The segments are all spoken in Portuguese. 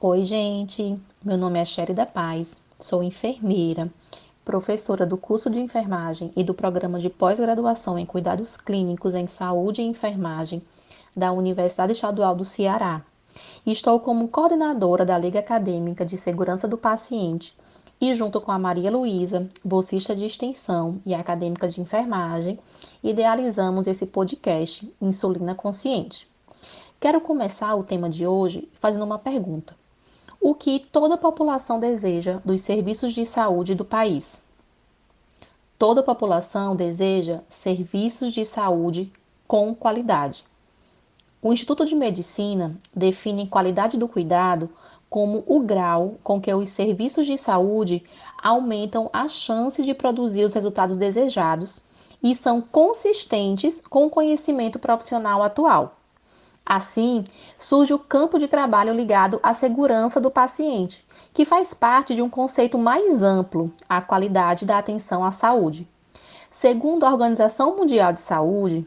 Oi, gente. Meu nome é Sherry da Paz, sou enfermeira, professora do curso de enfermagem e do programa de pós-graduação em cuidados clínicos em saúde e enfermagem da Universidade Estadual do Ceará. Estou como coordenadora da Liga Acadêmica de Segurança do Paciente e junto com a Maria Luísa, bolsista de extensão e acadêmica de enfermagem, idealizamos esse podcast Insulina Consciente. Quero começar o tema de hoje fazendo uma pergunta o que toda a população deseja dos serviços de saúde do país. Toda a população deseja serviços de saúde com qualidade. O Instituto de Medicina define qualidade do cuidado como o grau com que os serviços de saúde aumentam a chance de produzir os resultados desejados e são consistentes com o conhecimento profissional atual. Assim, surge o campo de trabalho ligado à segurança do paciente, que faz parte de um conceito mais amplo, a qualidade da atenção à saúde. Segundo a Organização Mundial de Saúde,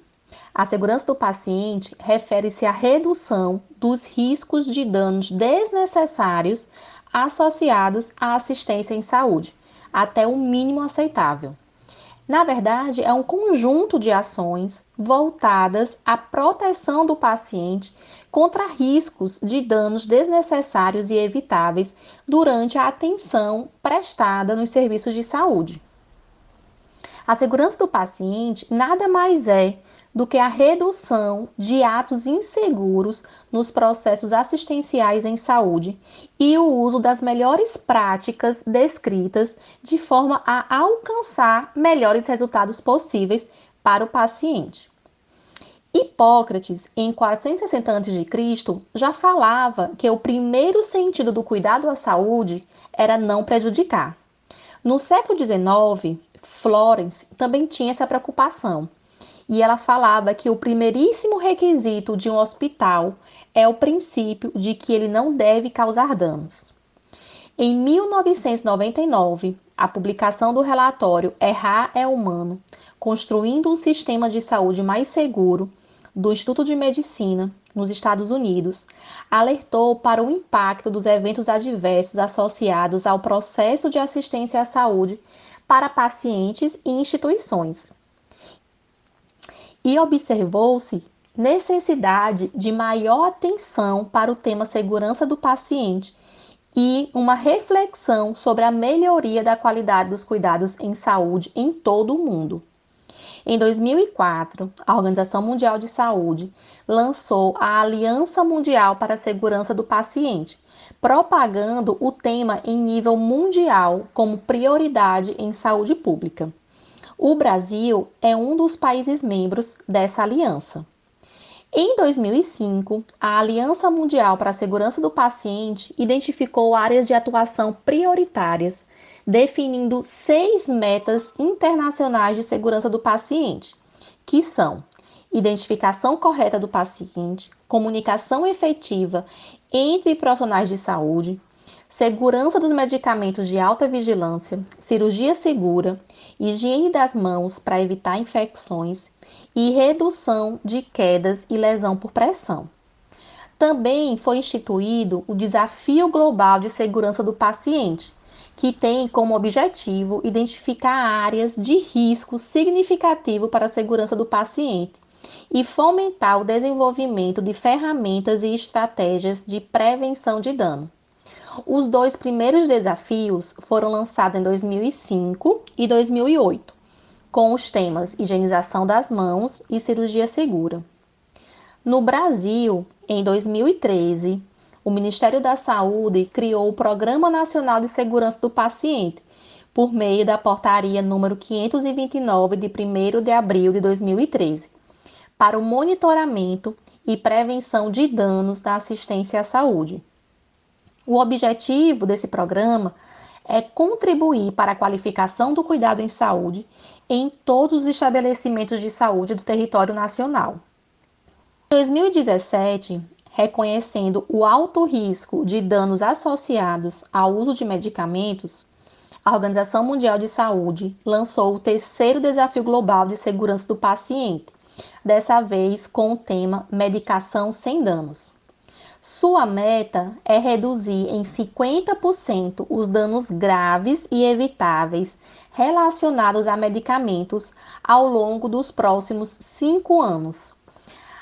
a segurança do paciente refere-se à redução dos riscos de danos desnecessários associados à assistência em saúde, até o mínimo aceitável. Na verdade, é um conjunto de ações voltadas à proteção do paciente contra riscos de danos desnecessários e evitáveis durante a atenção prestada nos serviços de saúde. A segurança do paciente nada mais é do que a redução de atos inseguros nos processos assistenciais em saúde e o uso das melhores práticas descritas de forma a alcançar melhores resultados possíveis para o paciente. Hipócrates, em 460 a.C., já falava que o primeiro sentido do cuidado à saúde era não prejudicar. No século XIX, Florence também tinha essa preocupação e ela falava que o primeiríssimo requisito de um hospital é o princípio de que ele não deve causar danos. Em 1999, a publicação do relatório Errar é Humano Construindo um Sistema de Saúde Mais Seguro do Instituto de Medicina nos Estados Unidos alertou para o impacto dos eventos adversos associados ao processo de assistência à saúde para pacientes e instituições e observou-se necessidade de maior atenção para o tema segurança do paciente e uma reflexão sobre a melhoria da qualidade dos cuidados em saúde em todo o mundo. Em 2004, a Organização Mundial de Saúde lançou a Aliança Mundial para a Segurança do Paciente, propagando o tema em nível mundial como prioridade em saúde pública. O Brasil é um dos países membros dessa aliança. Em 2005, a Aliança Mundial para a Segurança do Paciente identificou áreas de atuação prioritárias, definindo seis metas internacionais de segurança do paciente, que são identificação correta do paciente, comunicação efetiva entre profissionais de saúde, segurança dos medicamentos de alta vigilância, cirurgia segura, higiene das mãos para evitar infecções e redução de quedas e lesão por pressão. Também foi instituído o Desafio Global de Segurança do Paciente, que tem como objetivo identificar áreas de risco significativo para a segurança do paciente e fomentar o desenvolvimento de ferramentas e estratégias de prevenção de dano. Os dois primeiros desafios foram lançados em 2005 e 2008, com os temas higienização das mãos e cirurgia segura. No Brasil, em 2013, o Ministério da Saúde criou o Programa Nacional de Segurança do Paciente, por meio da portaria número 529 de 1 de abril de 2013, para o monitoramento e prevenção de danos da assistência à saúde. O objetivo desse programa é contribuir para a qualificação do cuidado em saúde em todos os estabelecimentos de saúde do território nacional. Em 2017, reconhecendo o alto risco de danos associados ao uso de medicamentos, a Organização Mundial de Saúde lançou o terceiro desafio global de segurança do paciente, dessa vez com o tema Medicação sem danos. Sua meta é reduzir em 50% os danos graves e evitáveis relacionados a medicamentos ao longo dos próximos cinco anos,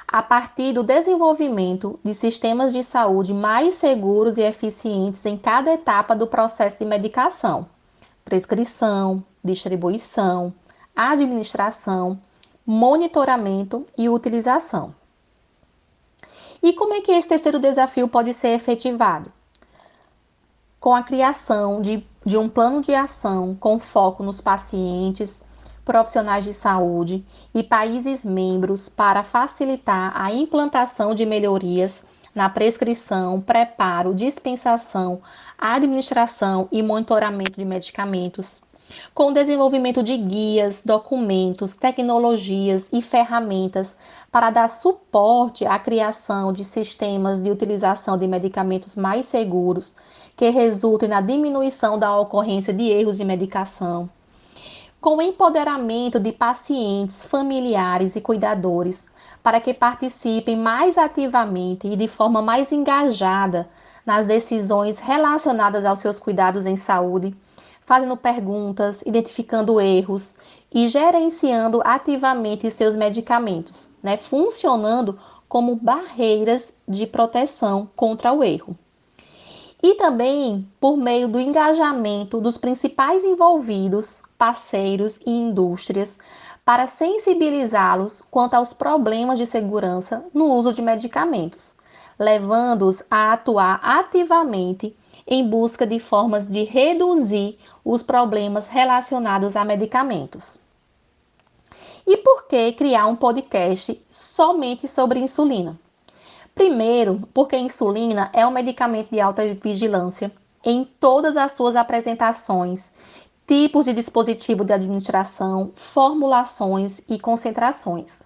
a partir do desenvolvimento de sistemas de saúde mais seguros e eficientes em cada etapa do processo de medicação, prescrição, distribuição, administração, monitoramento e utilização. E como é que esse terceiro desafio pode ser efetivado? Com a criação de, de um plano de ação com foco nos pacientes, profissionais de saúde e países membros para facilitar a implantação de melhorias na prescrição, preparo, dispensação, administração e monitoramento de medicamentos, com o desenvolvimento de guias, documentos, tecnologias e ferramentas para dar suporte à criação de sistemas de utilização de medicamentos mais seguros, que resultem na diminuição da ocorrência de erros de medicação. Com o empoderamento de pacientes, familiares e cuidadores, para que participem mais ativamente e de forma mais engajada nas decisões relacionadas aos seus cuidados em saúde, fazendo perguntas, identificando erros e gerenciando ativamente seus medicamentos, né, funcionando como barreiras de proteção contra o erro. E também por meio do engajamento dos principais envolvidos parceiros e indústrias para sensibilizá-los quanto aos problemas de segurança no uso de medicamentos, levando-os a atuar ativamente em busca de formas de reduzir os problemas relacionados a medicamentos. E por que criar um podcast somente sobre insulina? Primeiro, porque a insulina é um medicamento de alta vigilância em todas as suas apresentações tipos de dispositivo de administração, formulações e concentrações.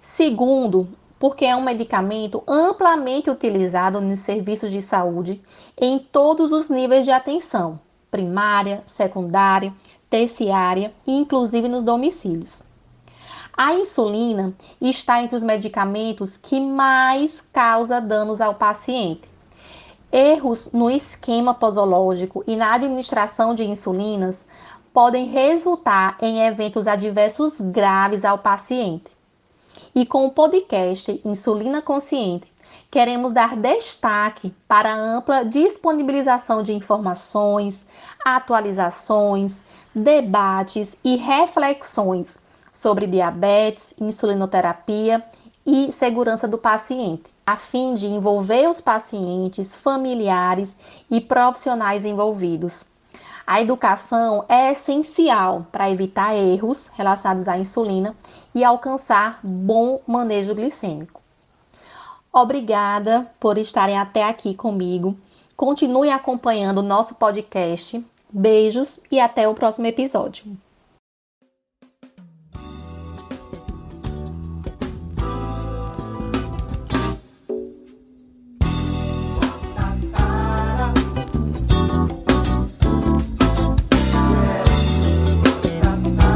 Segundo, porque é um medicamento amplamente utilizado nos serviços de saúde em todos os níveis de atenção, primária, secundária, terciária e inclusive nos domicílios. A insulina está entre os medicamentos que mais causa danos ao paciente, Erros no esquema posológico e na administração de insulinas podem resultar em eventos adversos graves ao paciente. E com o podcast Insulina Consciente, queremos dar destaque para a ampla disponibilização de informações, atualizações, debates e reflexões sobre diabetes, insulinoterapia e segurança do paciente a fim de envolver os pacientes, familiares e profissionais envolvidos. A educação é essencial para evitar erros relacionados à insulina e alcançar bom manejo glicêmico. Obrigada por estarem até aqui comigo. Continue acompanhando o nosso podcast. Beijos e até o próximo episódio.